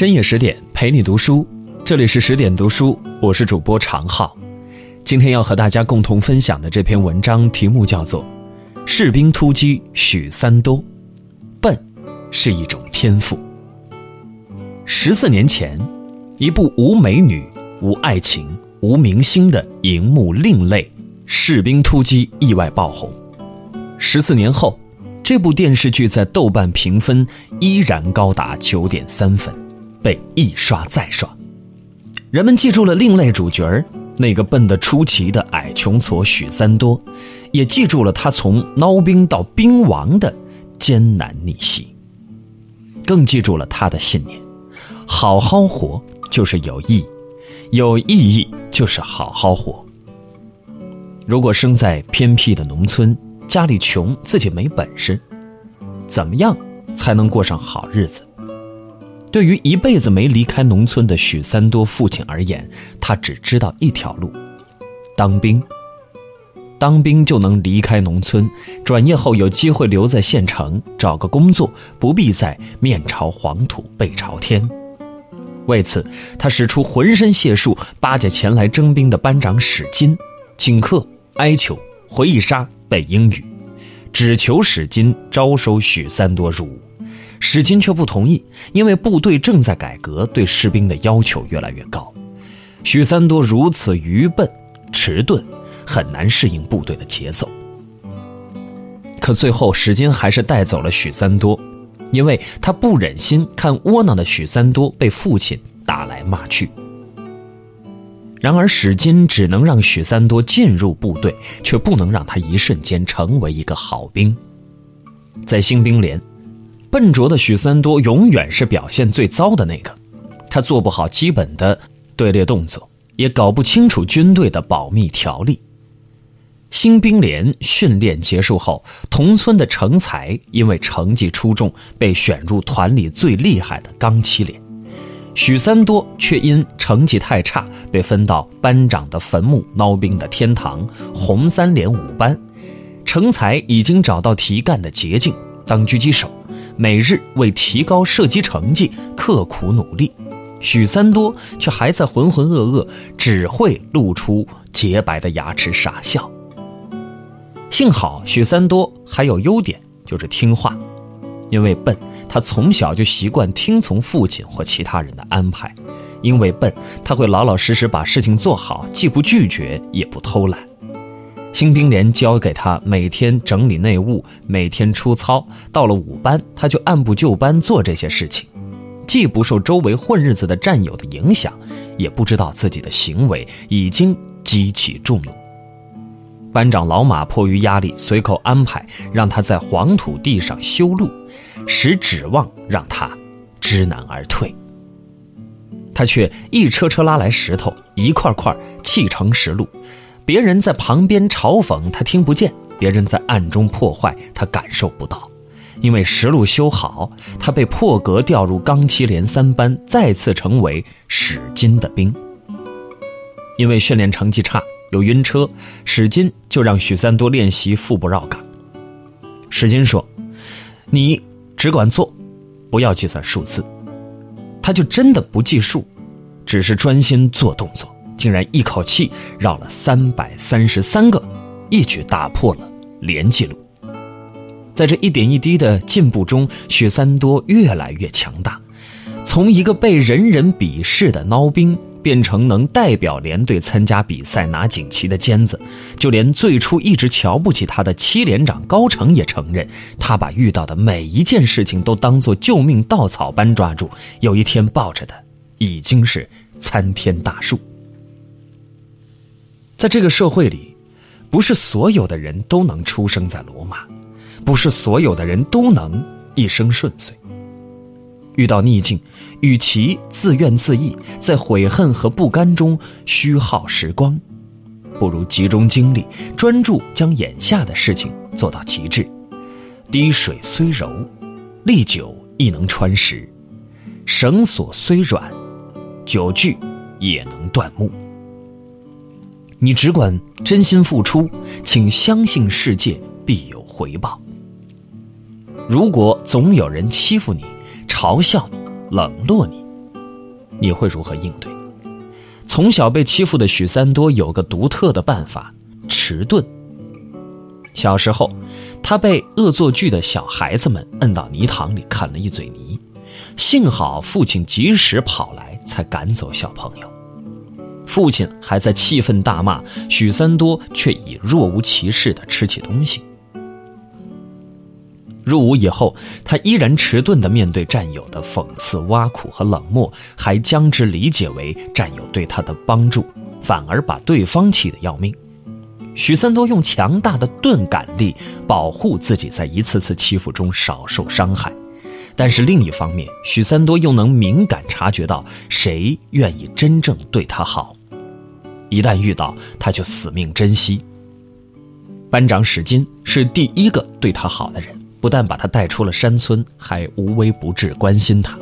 深夜十点陪你读书，这里是十点读书，我是主播常浩。今天要和大家共同分享的这篇文章题目叫做《士兵突击许三多》，笨是一种天赋。十四年前，一部无美女、无爱情、无明星的荧幕另类《士兵突击》意外爆红。十四年后，这部电视剧在豆瓣评分依然高达九点三分。被一刷再刷，人们记住了另类主角儿那个笨得出奇的矮穷矬许三多，也记住了他从孬兵到兵王的艰难逆袭，更记住了他的信念：好好活就是有意义，有意义就是好好活。如果生在偏僻的农村，家里穷，自己没本事，怎么样才能过上好日子？对于一辈子没离开农村的许三多父亲而言，他只知道一条路：当兵。当兵就能离开农村，转业后有机会留在县城找个工作，不必再面朝黄土背朝天。为此，他使出浑身解数巴结前来征兵的班长史金，请客、哀求、回忆杀、背英语，只求史金招收许三多入伍。史金却不同意，因为部队正在改革，对士兵的要求越来越高。许三多如此愚笨、迟钝，很难适应部队的节奏。可最后，史金还是带走了许三多，因为他不忍心看窝囊的许三多被父亲打来骂去。然而，史金只能让许三多进入部队，却不能让他一瞬间成为一个好兵。在新兵连。笨拙的许三多永远是表现最糟的那个，他做不好基本的队列动作，也搞不清楚军队的保密条例。新兵连训练结束后，同村的成才因为成绩出众，被选入团里最厉害的钢七连，许三多却因成绩太差，被分到班长的坟墓孬兵的天堂红三连五班。成才已经找到提干的捷径，当狙击手。每日为提高射击成绩刻苦努力，许三多却还在浑浑噩噩，只会露出洁白的牙齿傻笑。幸好许三多还有优点，就是听话。因为笨，他从小就习惯听从父亲或其他人的安排；因为笨，他会老老实实把事情做好，既不拒绝，也不偷懒。新兵连交给他每天整理内务，每天出操。到了五班，他就按部就班做这些事情，既不受周围混日子的战友的影响，也不知道自己的行为已经激起众怒。班长老马迫于压力，随口安排让他在黄土地上修路，使指望让他知难而退。他却一车车拉来石头，一块块砌成石路。别人在旁边嘲讽他听不见，别人在暗中破坏他感受不到。因为石路修好，他被破格调入钢七连三班，再次成为史金的兵。因为训练成绩差，有晕车，史金就让许三多练习腹部绕杆。史金说：“你只管做，不要计算数字。”他就真的不计数，只是专心做动作。竟然一口气绕了三百三十三个，一举打破了连纪录。在这一点一滴的进步中，许三多越来越强大，从一个被人人鄙视的孬兵，变成能代表连队参加比赛拿锦旗的尖子。就连最初一直瞧不起他的七连长高成也承认，他把遇到的每一件事情都当作救命稻草般抓住。有一天抱着的，已经是参天大树。在这个社会里，不是所有的人都能出生在罗马，不是所有的人都能一生顺遂。遇到逆境，与其自怨自艾，在悔恨和不甘中虚耗时光，不如集中精力，专注将眼下的事情做到极致。滴水虽柔，历久亦能穿石；绳索虽软，久锯也能断木。你只管真心付出，请相信世界必有回报。如果总有人欺负你、嘲笑你、冷落你，你会如何应对？从小被欺负的许三多有个独特的办法——迟钝。小时候，他被恶作剧的小孩子们摁到泥塘里啃了一嘴泥，幸好父亲及时跑来，才赶走小朋友。父亲还在气愤大骂许三多，却已若无其事地吃起东西。入伍以后，他依然迟钝地面对战友的讽刺、挖苦和冷漠，还将之理解为战友对他的帮助，反而把对方气得要命。许三多用强大的钝感力保护自己，在一次次欺负中少受伤害。但是另一方面，许三多又能敏感察觉到谁愿意真正对他好，一旦遇到，他就死命珍惜。班长史金是第一个对他好的人，不但把他带出了山村，还无微不至关心他，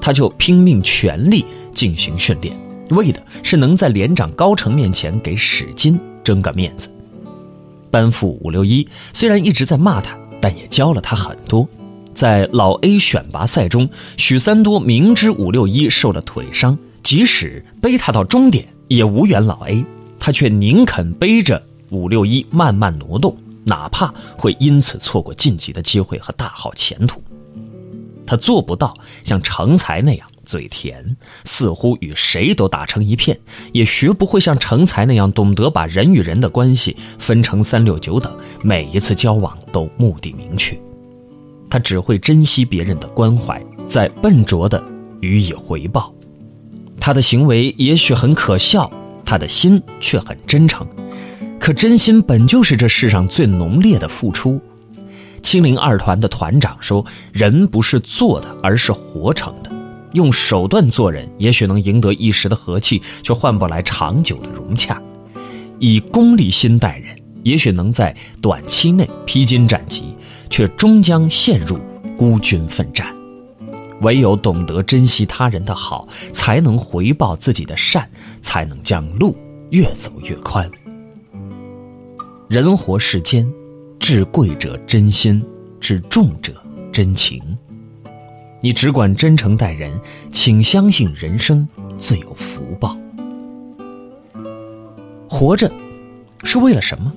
他就拼命全力进行训练，为的是能在连长高成面前给史金。争个面子，班副五六一虽然一直在骂他，但也教了他很多。在老 A 选拔赛中，许三多明知五六一受了腿伤，即使背他到终点也无缘老 A，他却宁肯背着五六一慢慢挪动，哪怕会因此错过晋级的机会和大好前途。他做不到像成才那样。嘴甜，似乎与谁都打成一片，也学不会像成才那样懂得把人与人的关系分成三六九等，每一次交往都目的明确。他只会珍惜别人的关怀，再笨拙的予以回报。他的行为也许很可笑，他的心却很真诚。可真心本就是这世上最浓烈的付出。七零二团的团长说：“人不是做的，而是活成的。”用手段做人，也许能赢得一时的和气，却换不来长久的融洽；以功利心待人，也许能在短期内披荆斩棘，却终将陷入孤军奋战。唯有懂得珍惜他人的好，才能回报自己的善，才能将路越走越宽。人活世间，至贵者真心，至重者真情。你只管真诚待人，请相信人生自有福报。活着是为了什么？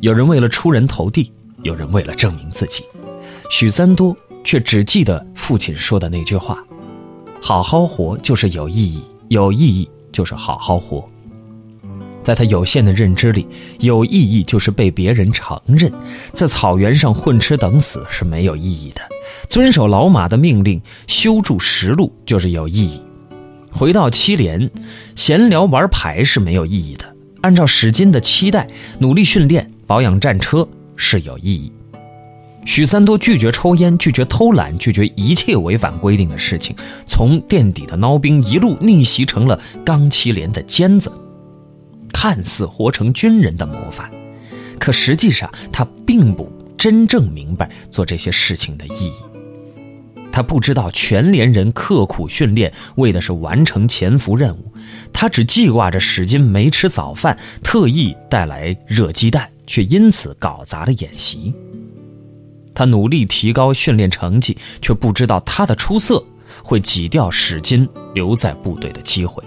有人为了出人头地，有人为了证明自己。许三多却只记得父亲说的那句话：“好好活就是有意义，有意义就是好好活。”在他有限的认知里，有意义就是被别人承认。在草原上混吃等死是没有意义的，遵守老马的命令，修筑石路就是有意义。回到七连，闲聊玩牌是没有意义的。按照史金的期待，努力训练，保养战车是有意义。许三多拒绝抽烟，拒绝偷懒，拒绝一切违反规定的事情，从垫底的孬兵一路逆袭成了钢七连的尖子。看似活成军人的模范，可实际上他并不真正明白做这些事情的意义。他不知道全连人刻苦训练为的是完成潜伏任务，他只记挂着史金没吃早饭，特意带来热鸡蛋，却因此搞砸了演习。他努力提高训练成绩，却不知道他的出色会挤掉史金留在部队的机会。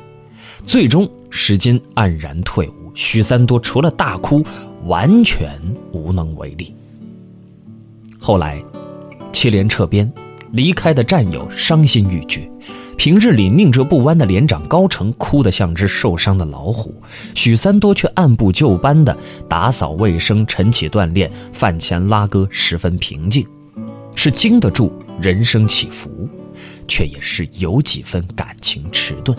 最终，史金黯然退伍，许三多除了大哭，完全无能为力。后来，七连撤编，离开的战友伤心欲绝，平日里宁折不弯的连长高成哭得像只受伤的老虎，许三多却按部就班的打扫卫生、晨起锻炼、饭前拉歌，十分平静，是经得住人生起伏，却也是有几分感情迟钝。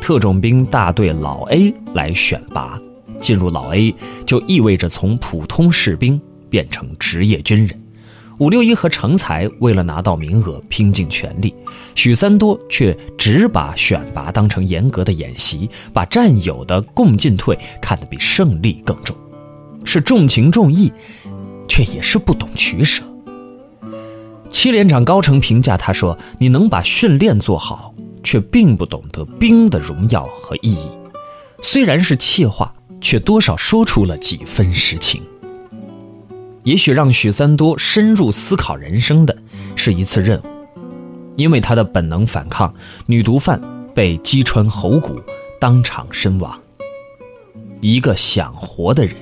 特种兵大队老 A 来选拔，进入老 A 就意味着从普通士兵变成职业军人。伍六一和成才为了拿到名额拼尽全力，许三多却只把选拔当成严格的演习，把战友的共进退看得比胜利更重，是重情重义，却也是不懂取舍。七连长高成评价他说：“你能把训练做好。”却并不懂得兵的荣耀和意义，虽然是气话，却多少说出了几分实情。也许让许三多深入思考人生的是一次任务，因为他的本能反抗，女毒贩被击穿喉骨，当场身亡。一个想活的人，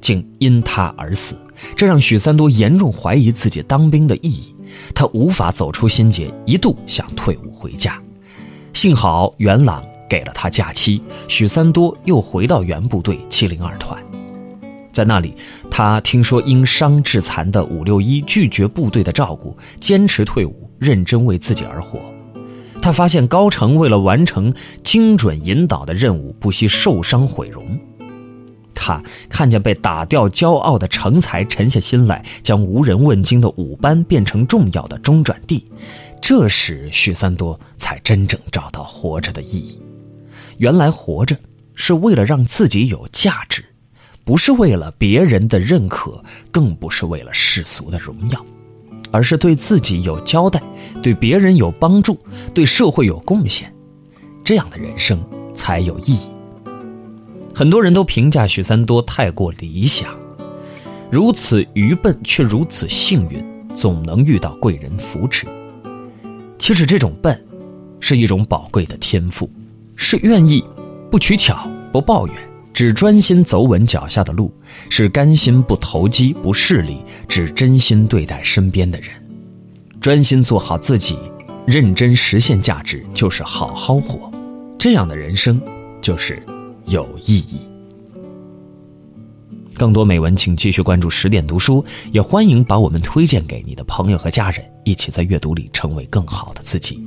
竟因他而死，这让许三多严重怀疑自己当兵的意义。他无法走出心结，一度想退伍回家。幸好元朗给了他假期，许三多又回到原部队七零二团。在那里，他听说因伤致残的伍六一拒绝部队的照顾，坚持退伍，认真为自己而活。他发现高成为了完成精准引导的任务，不惜受伤毁容。他看见被打掉骄傲的成才沉下心来，将无人问津的五班变成重要的中转地。这时，许三多才真正找到活着的意义。原来，活着是为了让自己有价值。不是为了别人的认可，更不是为了世俗的荣耀，而是对自己有交代，对别人有帮助，对社会有贡献，这样的人生才有意义。很多人都评价许三多太过理想，如此愚笨却如此幸运，总能遇到贵人扶持。其实这种笨，是一种宝贵的天赋，是愿意不取巧不抱怨。只专心走稳脚下的路，是甘心不投机不势利，只真心对待身边的人，专心做好自己，认真实现价值，就是好好活。这样的人生，就是有意义。更多美文，请继续关注十点读书，也欢迎把我们推荐给你的朋友和家人，一起在阅读里成为更好的自己。